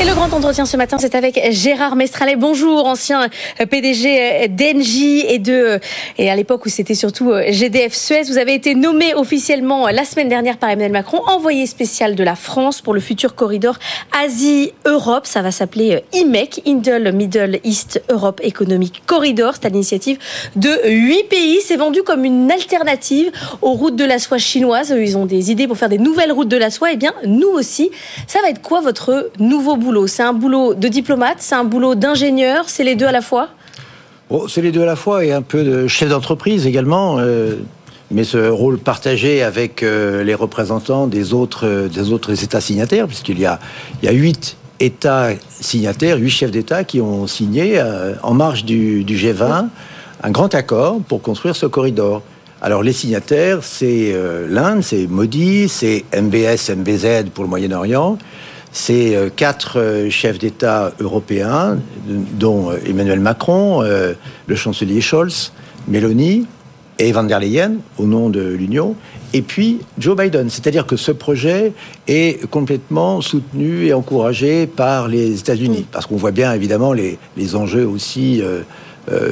Et le grand entretien ce matin, c'est avec Gérard Mestralet. Bonjour, ancien PDG d'Engie et de et à l'époque où c'était surtout GDF Suez. Vous avez été nommé officiellement la semaine dernière par Emmanuel Macron, envoyé spécial de la France pour le futur corridor Asie-Europe. Ça va s'appeler IMEC, Indle Middle East Europe Economic Corridor. C'est à l'initiative de huit pays. C'est vendu comme une alternative aux routes de la soie chinoises. Ils ont des idées pour faire des nouvelles routes de la soie. Eh bien, nous aussi. Ça va être quoi votre nouveau c'est un boulot de diplomate, c'est un boulot d'ingénieur, c'est les deux à la fois? C'est les deux à la fois et un peu de chef d'entreprise également. Euh, mais ce rôle partagé avec euh, les représentants des autres, des autres États signataires, puisqu'il y a, huit États signataires, huit chefs d'État qui ont signé euh, en marge du, du, G20 un grand accord pour construire ce corridor. Alors les signataires, c'est l'Inde, c'est Modi, c'est MBS, MBZ pour le Moyen-Orient, c'est euh, quatre euh, chefs d'État européens, dont euh, Emmanuel Macron, le chancelier Scholz, Meloni et Van der Leyen, au nom de l'Union, et puis Joe Biden. C'est-à-dire que ce projet est complètement soutenu et encouragé par les États-Unis, parce qu'on voit bien évidemment les, enjeux aussi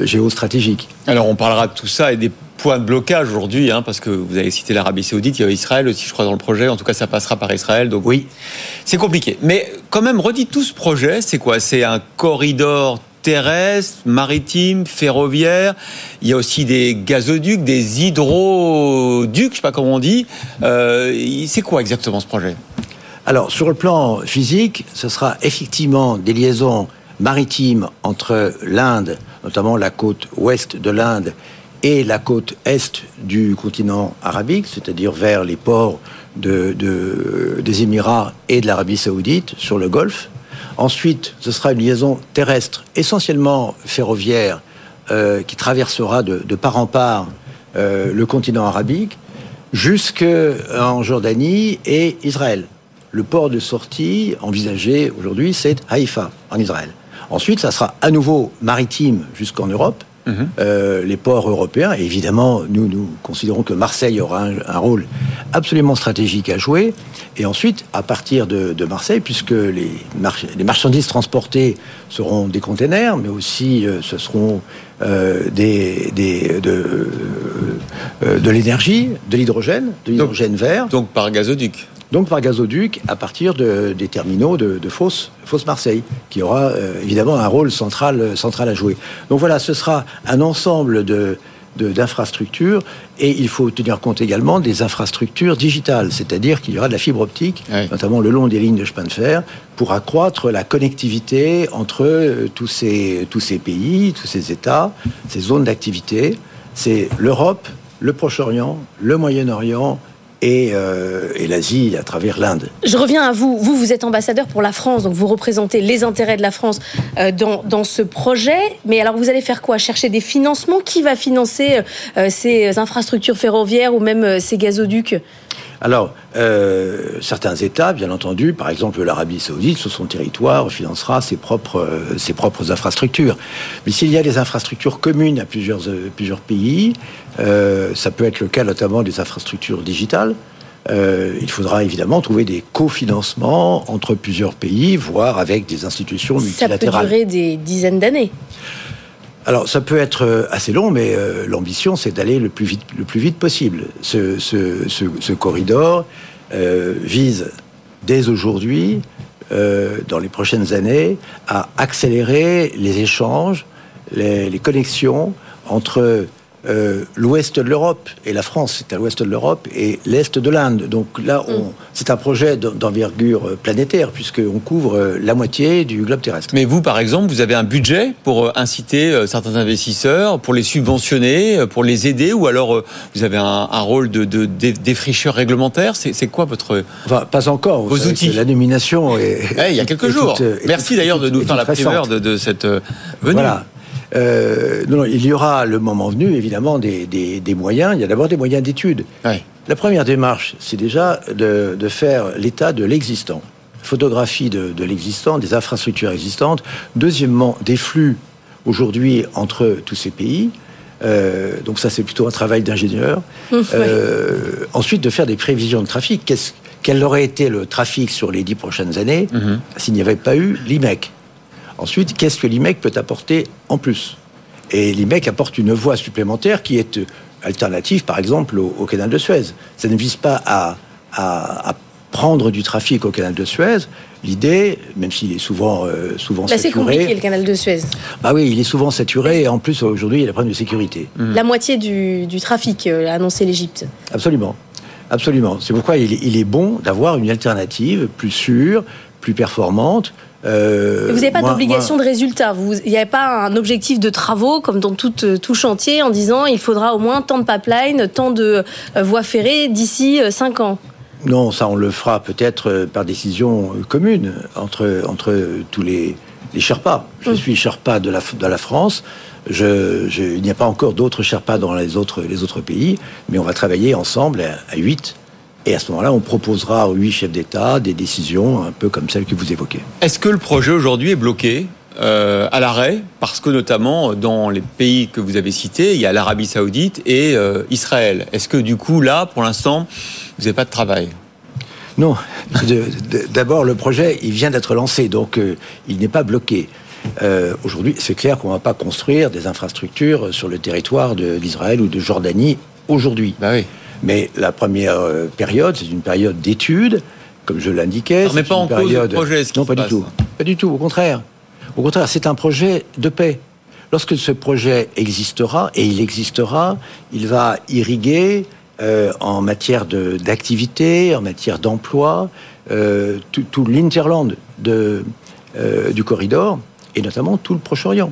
géostratégiques. Alors on parlera de tout ça et des point de blocage aujourd'hui, hein, parce que vous avez cité l'Arabie Saoudite, il y a Israël aussi, je crois, dans le projet. En tout cas, ça passera par Israël. Donc oui, c'est compliqué. Mais quand même, redites tout ce projet, c'est quoi? C'est un corridor terrestre, maritime, ferroviaire. Il y a aussi des gazoducs, des hydroducs, je sais pas comment on dit. Euh, c'est quoi exactement ce projet? Alors, sur le plan physique, ce sera effectivement des liaisons maritimes entre l'Inde, notamment la côte ouest de l'Inde, et la côte est du continent arabique, c'est-à-dire vers les ports de, des Émirats et de l'Arabie saoudite sur le Golfe. Ensuite, ce sera une liaison terrestre, essentiellement ferroviaire, euh, qui traversera de, part en part euh, le continent arabique, jusqu'en Jordanie et Israël. Le port de sortie envisagé aujourd'hui, c'est Haïfa, en Israël. Ensuite, ça sera à nouveau maritime jusqu'en Europe, Mhm. Euh, les ports européens. Et évidemment, nous, nous considérons que Marseille aura un, rôle absolument stratégique à jouer. Et ensuite, à partir de, Marseille, puisque les, les, marchandises transportées seront des containers, mais aussi euh, ce seront euh, des, des, de, de l'énergie, de l'hydrogène, de l'hydrogène vert. Donc par gazoduc donc par gazoduc à partir de, des terminaux de, de Fos, Marseille, qui aura euh, évidemment un rôle central, central à jouer. Donc voilà, ce sera un ensemble de d'infrastructures et il faut tenir compte également des infrastructures digitales, c'est-à-dire qu'il y aura de la fibre optique, notamment le long des lignes de chemin de fer, pour accroître la connectivité entre euh, tous ces, tous ces pays, tous ces États, ces zones d'activité. C'est l'Europe, le Proche-Orient, le Moyen-Orient, euh, et, l'Asie à travers l'Inde. Je reviens à vous. Vous, vous êtes ambassadeur pour la France, donc vous représentez les intérêts de la France euh, dans, dans, ce projet. Mais alors, vous allez faire quoi? Chercher des financements? Qui va financer euh, ces infrastructures ferroviaires ou même ces gazoducs? Alors, certains États, bien entendu, par exemple l'Arabie saoudite, sur son territoire, financera ses propres, ses propres infrastructures. Mais s'il y a des infrastructures communes à plusieurs, plusieurs pays, euh, ça peut être le cas notamment des infrastructures digitales. Euh, il faudra évidemment trouver des cofinancements entre plusieurs pays, voire avec des institutions multilatérales. Ça peut durer des dizaines d'années. Alors ça peut être euh, assez long, mais l'ambition c'est d'aller le plus vite, possible. Ce, corridor vise dès aujourd'hui, dans les prochaines années, à accélérer les échanges, les connexions entre euh, l'ouest de l'Europe, et la France c'est à l'ouest de l'Europe, et l'est de l'Inde. Donc là, mm. c'est un projet d'envergure euh, planétaire, puisqu'on couvre euh, la moitié du globe terrestre. Mais vous, par exemple, vous avez un budget pour inciter certains investisseurs, pour les subventionner, pour les aider, ou alors vous avez un, rôle de, défricheur réglementaire? C'est quoi votre... Enfin, pas encore. Vos outils? La nomination est... il y a quelques jours. Merci d'ailleurs de nous faire la primeur de, de cette venue. Voilà. Euh, non, il y aura le moment venu, évidemment, des, moyens. Il y a d'abord des moyens d'étude. La première démarche, c'est déjà de, faire l'état de l'existant. Photographie de, l'existant, des infrastructures existantes. Deuxièmement, des flux aujourd'hui entre tous ces pays. Euh, donc ça, c'est plutôt un travail d'ingénieur. Euh, ensuite, de faire des prévisions de trafic. quel aurait été le trafic sur les dix prochaines années? Mhm. s'il n'y avait pas eu l'IMEC. Ensuite, qu'est-ce que l'IMEC peut apporter en plus? Et l'IMEC apporte une voie supplémentaire qui est alternative, par exemple, au, canal de Suez. Ça ne vise pas à, à prendre du trafic au canal de Suez, l'idée, même s'il est souvent, euh, souvent saturé... C'est compliqué le canal de Suez. Bah oui, il est souvent saturé et en plus aujourd'hui il y a des problèmes de sécurité. Mm. La moitié du, trafic, euh, a annoncé l'Égypte. Absolument. Absolument. C'est pourquoi il est, bon d'avoir une alternative plus sûre, plus performante, euh, vous n'avez pas d'obligation de résultat. Il n'y a pas un objectif de travaux comme dans tout, tout, chantier en disant il faudra au moins tant de pipeline, tant de voies ferrées d'ici 5 ans. Non, ça on le fera peut-être euh, par décision euh, commune entre, entre tous les, les Sherpas. Je mm. suis Sherpa de la, de la France. Je, il n'y a pas encore d'autres Sherpas dans les autres, les autres pays, mais on va travailler ensemble à, huit. Et à ce moment-là, on proposera aux huit chefs d'État des décisions un peu comme celles que vous évoquez. Est-ce que le projet aujourd'hui est bloqué euh, à l'arrêt? Parce que notamment dans les pays que vous avez cités, il y a l'Arabie Saoudite et Israël. Est-ce que du coup là, pour l'instant, vous n'avez pas de travail? Non. D'abord, le projet, il vient d'être lancé, donc euh, il n'est pas bloqué. Euh, aujourd'hui, c'est clair qu'on ne va pas construire des infrastructures sur le territoire d'Israël ou de Jordanie aujourd'hui. Bah oui. Mais la première euh, période, c'est une période d'étude, comme je l'indiquais. Mais pas en période... cause projet, ce Non, pas du tout. Pas du tout, au contraire. Au contraire, c'est un projet de paix. Lorsque ce projet existera, et il existera, il va irriguer euh, en matière d'activité, en matière d'emploi, euh, tout, l'interland euh, du corridor, et notamment tout le Proche-Orient.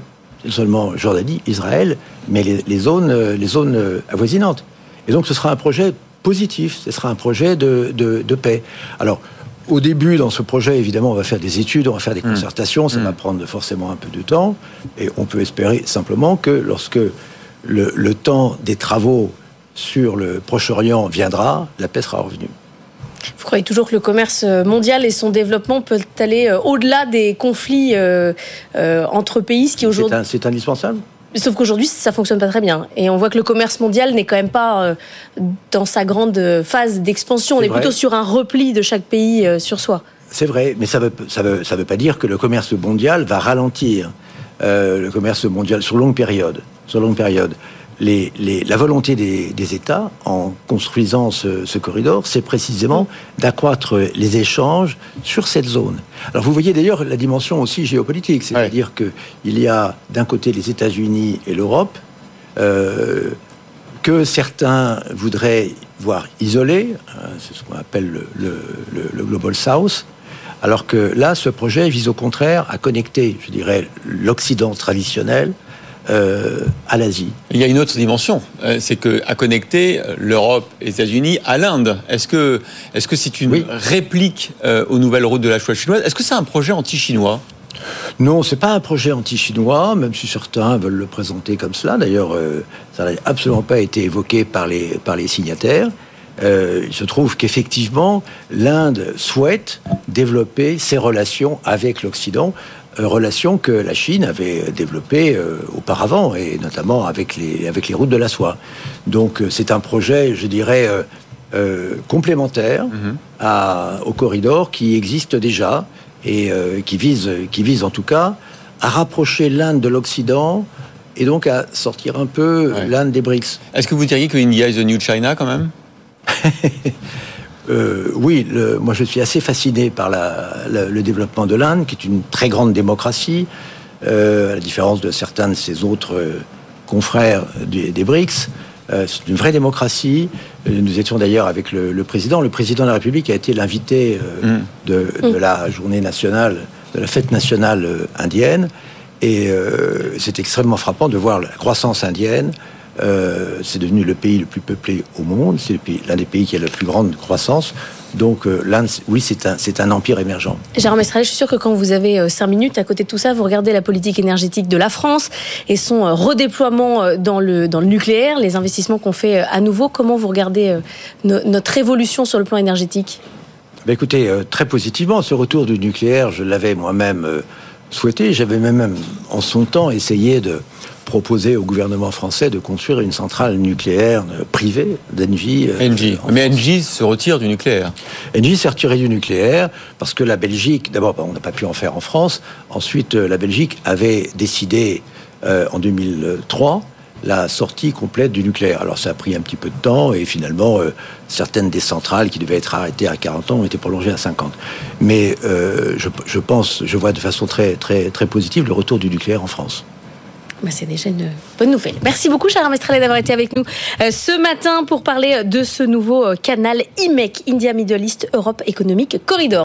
Seulement Jordanie, Israël, mais les, zones, les zones avoisinantes. Et donc ce sera un projet positif, ce sera un projet de, de, paix. Alors, au début, dans ce projet, évidemment, on va faire des études, on va faire des mmh. concertations, ça va mmh. prendre forcément un peu de temps, et on peut espérer simplement que lorsque le, le temps des travaux sur le Proche-Orient viendra, la paix sera revenue. Vous croyez toujours que le commerce mondial et son développement peuvent aller euh, au-delà des conflits euh, euh, entre pays, ce qui aujourd'hui... C'est indispensable? Sauf qu'aujourd'hui, ça fonctionne pas très bien. Et on voit que le commerce mondial n'est quand même pas dans sa grande phase d'expansion. On est, plutôt sur un repli de chaque pays sur soi. C'est vrai, mais ça ne veut, ça veut, ça veut pas dire que le commerce mondial va ralentir. le commerce mondial sur longue période. Sur longue période la volonté des, États, en construisant ce, corridor, c'est précisément d'accroître les échanges sur cette zone. Alors vous voyez d'ailleurs la dimension aussi géopolitique, c'est-à-dire qu'il y a d'un côté les États-Unis et l'Europe, euh, que certains voudraient voir isolés, hein, c'est ce qu'on appelle le, Global South, alors que là, ce projet vise au contraire à connecter, je dirais, l'Occident traditionnel euh, à l'Asie. Il y a une autre dimension, euh, c'est que à connecter euh, l'Europe et les États-Unis à l'Inde. Est-ce que est-ce que c'est une réplique aux nouvelles routes de la choix chinoise? Est-ce que c'est un projet anti-chinois? Non, c'est pas un projet anti-chinois, même si certains veulent le présenter comme cela. D'ailleurs, ça n'a absolument pas été évoqué par les, par les signataires. Il se trouve qu'effectivement, l'Inde souhaite développer ses relations avec l'Occident euh, relation que la Chine avait développée euh, auparavant, et notamment avec les, avec les routes de la soie. Donc euh, c'est un projet, je dirais, complémentaire mhm. à, au corridor qui existe déjà et qui, vise, qui vise en tout cas à rapprocher l'Inde de l'Occident et donc à sortir un peu l'Inde des BRICS. Est-ce que vous diriez que India is the new China quand même? Euh, oui, moi je suis assez fasciné par le développement de l'Inde, qui est une très grande démocratie, euh, à la différence de certains de ses autres euh, confrères des, BRICS. c'est une vraie démocratie. Nous étions d'ailleurs avec le, président. Le président de la République a été l'invité mm. de, de, la journée nationale, de la fête nationale indienne. Et c'est extrêmement frappant de voir la croissance indienne, euh, c'est devenu le pays le plus peuplé au monde. C'est l'un des pays qui a la plus grande croissance. Donc euh, l'Inde, oui, c'est un, c'est un empire émergent. Gérard Mestral, je suis sûr que quand vous avez euh, cinq minutes, à côté de tout ça, vous regardez la politique énergétique de la France et son redéploiement dans le, dans le nucléaire, les investissements qu'on fait à nouveau. Comment vous regardez notre évolution sur le plan énergétique? Ben Écoutez, très positivement, ce retour du nucléaire, je l'avais moi-même souhaité. J'avais même, en son temps, essayé de proposé au gouvernement français de construire une centrale nucléaire privée d'Engie. Engie. Mais Engie se retire du nucléaire. Engie s'est retiré du nucléaire parce que la Belgique, d'abord, on n'a pas pu en faire en France. Ensuite, la Belgique avait décidé en 2003 la sortie complète du nucléaire. Alors ça a pris un petit peu de temps et finalement euh, certaines des centrales qui devaient être arrêtées à 40 ans ont été prolongées à 50. Mais euh, je, pense, je vois de façon très très très positive le retour du nucléaire en France. Bah, c'est déjà une bonne nouvelle. Merci beaucoup, Charles Mestralé, d'avoir été avec nous euh, ce matin pour parler de ce nouveau canal IMEC, India Middle East Europe Economic Corridor.